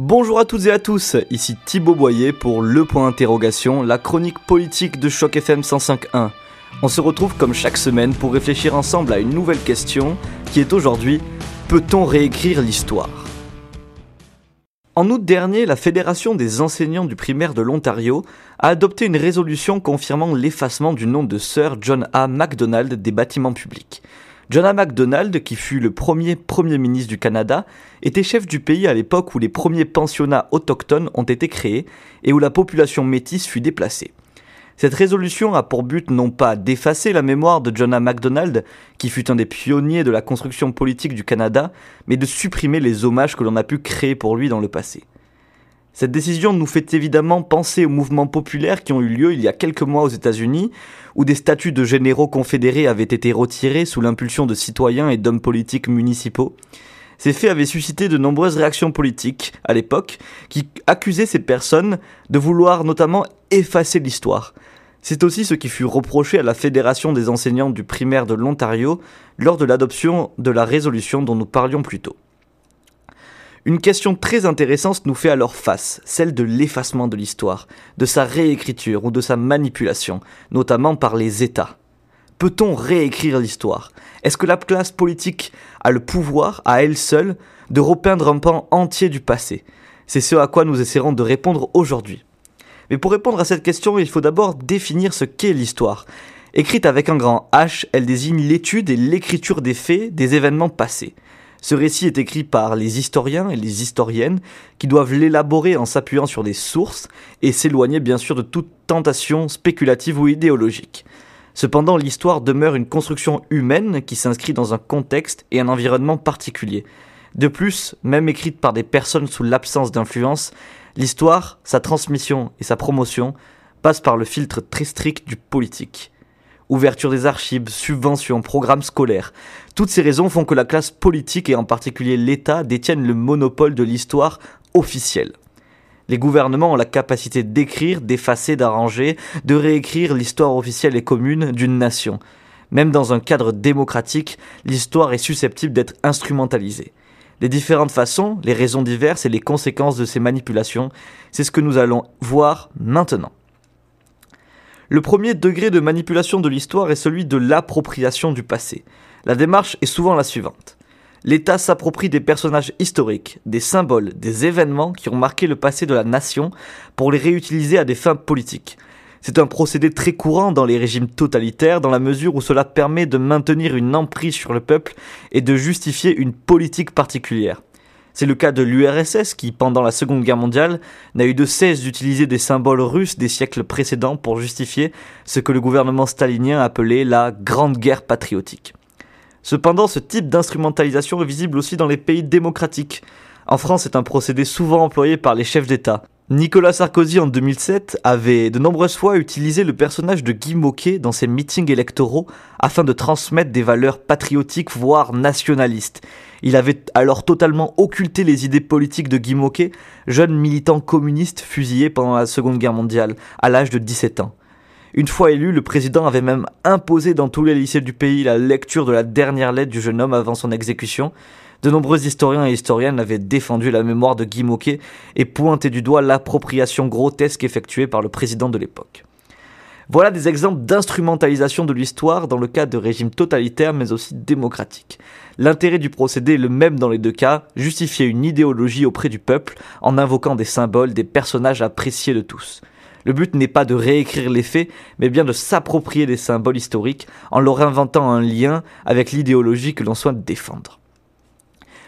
Bonjour à toutes et à tous, ici Thibaut Boyer pour Le Point Interrogation, la chronique politique de Choc FM 105.1. On se retrouve comme chaque semaine pour réfléchir ensemble à une nouvelle question qui est aujourd'hui Peut-on réécrire l'histoire? En août dernier, la Fédération des enseignants du primaire de l'Ontario a adopté une résolution confirmant l'effacement du nom de Sir John A. MacDonald des bâtiments publics. John. MacDonald, qui fut le premier Premier ministre du Canada, était chef du pays à l'époque où les premiers pensionnats autochtones ont été créés et où la population métisse fut déplacée. Cette résolution a pour but non pas d'effacer la mémoire de John. MacDonald, qui fut un des pionniers de la construction politique du Canada, mais de supprimer les hommages que l'on a pu créer pour lui dans le passé. Cette décision nous fait évidemment penser aux mouvements populaires qui ont eu lieu il y a quelques mois aux États-Unis, où des statuts de généraux confédérés avaient été retirés sous l'impulsion de citoyens et d'hommes politiques municipaux. Ces faits avaient suscité de nombreuses réactions politiques à l'époque, qui accusaient ces personnes de vouloir notamment effacer l'histoire. C'est aussi ce qui fut reproché à la Fédération des enseignants du primaire de l'Ontario lors de l'adoption de la résolution dont nous parlions plus tôt. Une question très intéressante nous fait alors face, celle de l'effacement de l'histoire, de sa réécriture ou de sa manipulation, notamment par les États. Peut-on réécrire l'histoire? Est-ce que la classe politique a le pouvoir, à elle seule, de repeindre un pan entier du passé? C'est ce à quoi nous essaierons de répondre aujourd'hui. Mais pour répondre à cette question, il faut d'abord définir ce qu'est l'histoire. Écrite avec un grand H, elle désigne l'étude et l'écriture des faits, des événements passés. Ce récit est écrit par les historiens et les historiennes qui doivent l'élaborer en s'appuyant sur des sources et s'éloigner bien sûr de toute tentation spéculative ou idéologique. Cependant, l'histoire demeure une construction humaine qui s'inscrit dans un contexte et un environnement particulier. De plus, même écrite par des personnes sous l'absence d'influence, l'histoire, sa transmission et sa promotion passent par le filtre très strict du politique ouverture des archives, subventions, programmes scolaires. Toutes ces raisons font que la classe politique et en particulier l'État détiennent le monopole de l'histoire officielle. Les gouvernements ont la capacité d'écrire, d'effacer, d'arranger, de réécrire l'histoire officielle et commune d'une nation. Même dans un cadre démocratique, l'histoire est susceptible d'être instrumentalisée. Les différentes façons, les raisons diverses et les conséquences de ces manipulations, c'est ce que nous allons voir maintenant. Le premier degré de manipulation de l'histoire est celui de l'appropriation du passé. La démarche est souvent la suivante. L'État s'approprie des personnages historiques, des symboles, des événements qui ont marqué le passé de la nation pour les réutiliser à des fins politiques. C'est un procédé très courant dans les régimes totalitaires dans la mesure où cela permet de maintenir une emprise sur le peuple et de justifier une politique particulière. C'est le cas de l'URSS qui, pendant la Seconde Guerre mondiale, n'a eu de cesse d'utiliser des symboles russes des siècles précédents pour justifier ce que le gouvernement stalinien appelait la Grande Guerre patriotique. Cependant, ce type d'instrumentalisation est visible aussi dans les pays démocratiques. En France, c'est un procédé souvent employé par les chefs d'État. Nicolas Sarkozy en 2007 avait de nombreuses fois utilisé le personnage de Guy Moquet dans ses meetings électoraux afin de transmettre des valeurs patriotiques voire nationalistes. Il avait alors totalement occulté les idées politiques de Guy Moquet, jeune militant communiste fusillé pendant la Seconde Guerre mondiale à l'âge de 17 ans. Une fois élu, le président avait même imposé dans tous les lycées du pays la lecture de la dernière lettre du jeune homme avant son exécution, de nombreux historiens et historiennes avaient défendu la mémoire de Guy Moquet et pointé du doigt l'appropriation grotesque effectuée par le président de l'époque. Voilà des exemples d'instrumentalisation de l'histoire dans le cas de régimes totalitaires mais aussi démocratiques. L'intérêt du procédé est le même dans les deux cas, justifier une idéologie auprès du peuple en invoquant des symboles, des personnages appréciés de tous. Le but n'est pas de réécrire les faits, mais bien de s'approprier des symboles historiques en leur inventant un lien avec l'idéologie que l'on souhaite défendre.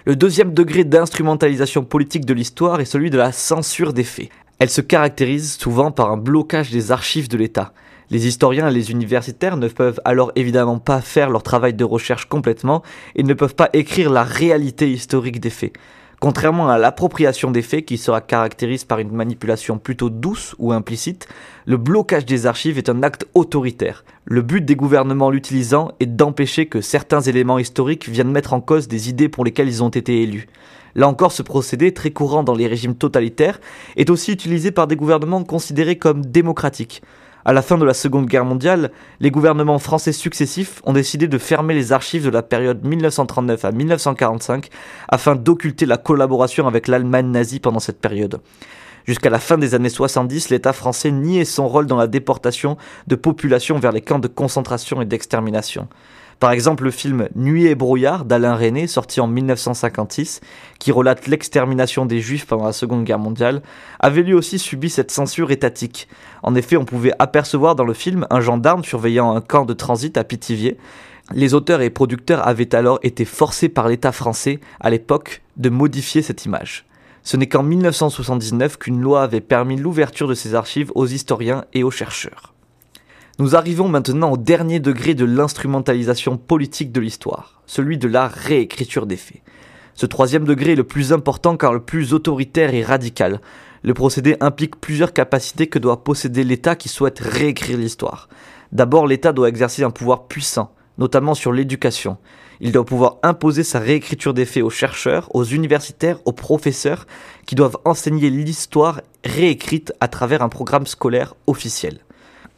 Le deuxième degré d'instrumentalisation politique de l'histoire est celui de la censure des faits. Elle se caractérise souvent par un blocage des archives de l'État. Les historiens et les universitaires ne peuvent alors évidemment pas faire leur travail de recherche complètement et ne peuvent pas écrire la réalité historique des faits. Contrairement à l'appropriation des faits qui sera caractérise par une manipulation plutôt douce ou implicite, le blocage des archives est un acte autoritaire. Le but des gouvernements l'utilisant est d'empêcher que certains éléments historiques viennent mettre en cause des idées pour lesquelles ils ont été élus. Là encore, ce procédé, très courant dans les régimes totalitaires, est aussi utilisé par des gouvernements considérés comme démocratiques. À la fin de la Seconde Guerre mondiale, les gouvernements français successifs ont décidé de fermer les archives de la période 1939 à 1945 afin d'occulter la collaboration avec l'Allemagne nazie pendant cette période. Jusqu'à la fin des années 70, l'État français niait son rôle dans la déportation de populations vers les camps de concentration et d'extermination. Par exemple, le film Nuit et brouillard d'Alain René, sorti en 1956, qui relate l'extermination des Juifs pendant la Seconde Guerre mondiale, avait lui aussi subi cette censure étatique. En effet, on pouvait apercevoir dans le film un gendarme surveillant un camp de transit à Pithiviers. Les auteurs et producteurs avaient alors été forcés par l'État français, à l'époque, de modifier cette image. Ce n'est qu'en 1979 qu'une loi avait permis l'ouverture de ces archives aux historiens et aux chercheurs. Nous arrivons maintenant au dernier degré de l'instrumentalisation politique de l'histoire, celui de la réécriture des faits. Ce troisième degré est le plus important car le plus autoritaire et radical. Le procédé implique plusieurs capacités que doit posséder l'État qui souhaite réécrire l'histoire. D'abord, l'État doit exercer un pouvoir puissant, notamment sur l'éducation. Il doit pouvoir imposer sa réécriture des faits aux chercheurs, aux universitaires, aux professeurs, qui doivent enseigner l'histoire réécrite à travers un programme scolaire officiel.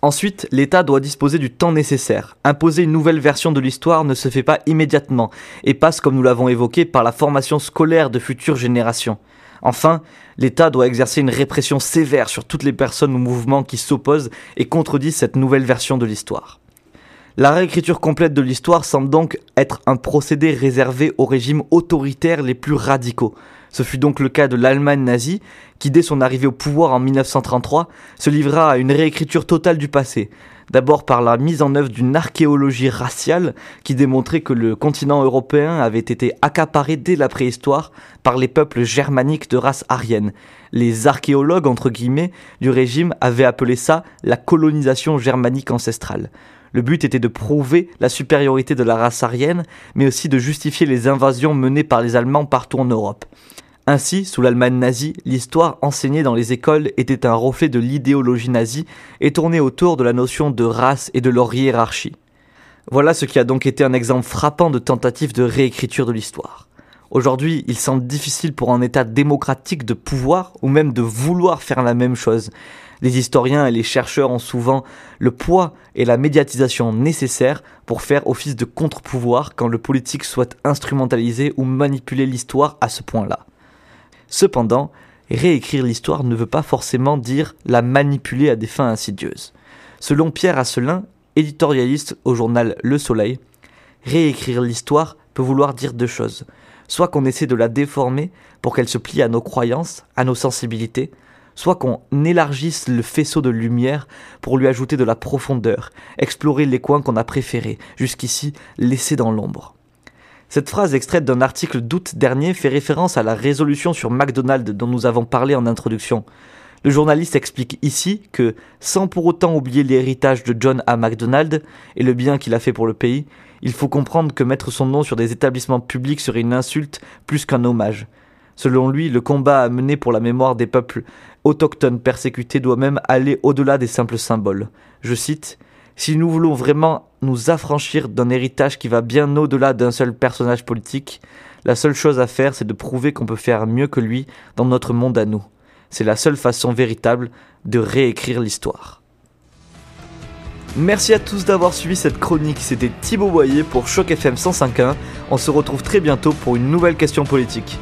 Ensuite, l'État doit disposer du temps nécessaire. Imposer une nouvelle version de l'histoire ne se fait pas immédiatement, et passe, comme nous l'avons évoqué, par la formation scolaire de futures générations. Enfin, l'État doit exercer une répression sévère sur toutes les personnes ou mouvements qui s'opposent et contredisent cette nouvelle version de l'histoire. La réécriture complète de l'histoire semble donc être un procédé réservé aux régimes autoritaires les plus radicaux. Ce fut donc le cas de l'Allemagne nazie, qui dès son arrivée au pouvoir en 1933 se livra à une réécriture totale du passé. D'abord par la mise en œuvre d'une archéologie raciale qui démontrait que le continent européen avait été accaparé dès la préhistoire par les peuples germaniques de race aryenne. Les archéologues, entre guillemets, du régime avaient appelé ça la colonisation germanique ancestrale. Le but était de prouver la supériorité de la race aryenne, mais aussi de justifier les invasions menées par les Allemands partout en Europe. Ainsi, sous l'Allemagne nazie, l'histoire enseignée dans les écoles était un reflet de l'idéologie nazie et tournait autour de la notion de race et de leur hiérarchie. Voilà ce qui a donc été un exemple frappant de tentative de réécriture de l'histoire. Aujourd'hui, il semble difficile pour un État démocratique de pouvoir ou même de vouloir faire la même chose. Les historiens et les chercheurs ont souvent le poids et la médiatisation nécessaires pour faire office de contre-pouvoir quand le politique souhaite instrumentaliser ou manipuler l'histoire à ce point-là. Cependant, réécrire l'histoire ne veut pas forcément dire la manipuler à des fins insidieuses. Selon Pierre Asselin, éditorialiste au journal Le Soleil, réécrire l'histoire peut vouloir dire deux choses. Soit qu'on essaie de la déformer pour qu'elle se plie à nos croyances, à nos sensibilités, soit qu'on élargisse le faisceau de lumière pour lui ajouter de la profondeur, explorer les coins qu'on a préférés, jusqu'ici laissés dans l'ombre. Cette phrase extraite d'un article d'août dernier fait référence à la résolution sur McDonald's dont nous avons parlé en introduction. Le journaliste explique ici que, sans pour autant oublier l'héritage de John A. McDonald et le bien qu'il a fait pour le pays, il faut comprendre que mettre son nom sur des établissements publics serait une insulte plus qu'un hommage. Selon lui, le combat à mener pour la mémoire des peuples autochtones persécutés doit même aller au-delà des simples symboles. Je cite Si nous voulons vraiment nous affranchir d'un héritage qui va bien au-delà d'un seul personnage politique, la seule chose à faire, c'est de prouver qu'on peut faire mieux que lui dans notre monde à nous. C'est la seule façon véritable de réécrire l'histoire. Merci à tous d'avoir suivi cette chronique, c'était Thibaut Boyer pour Choc FM 105.1. On se retrouve très bientôt pour une nouvelle question politique.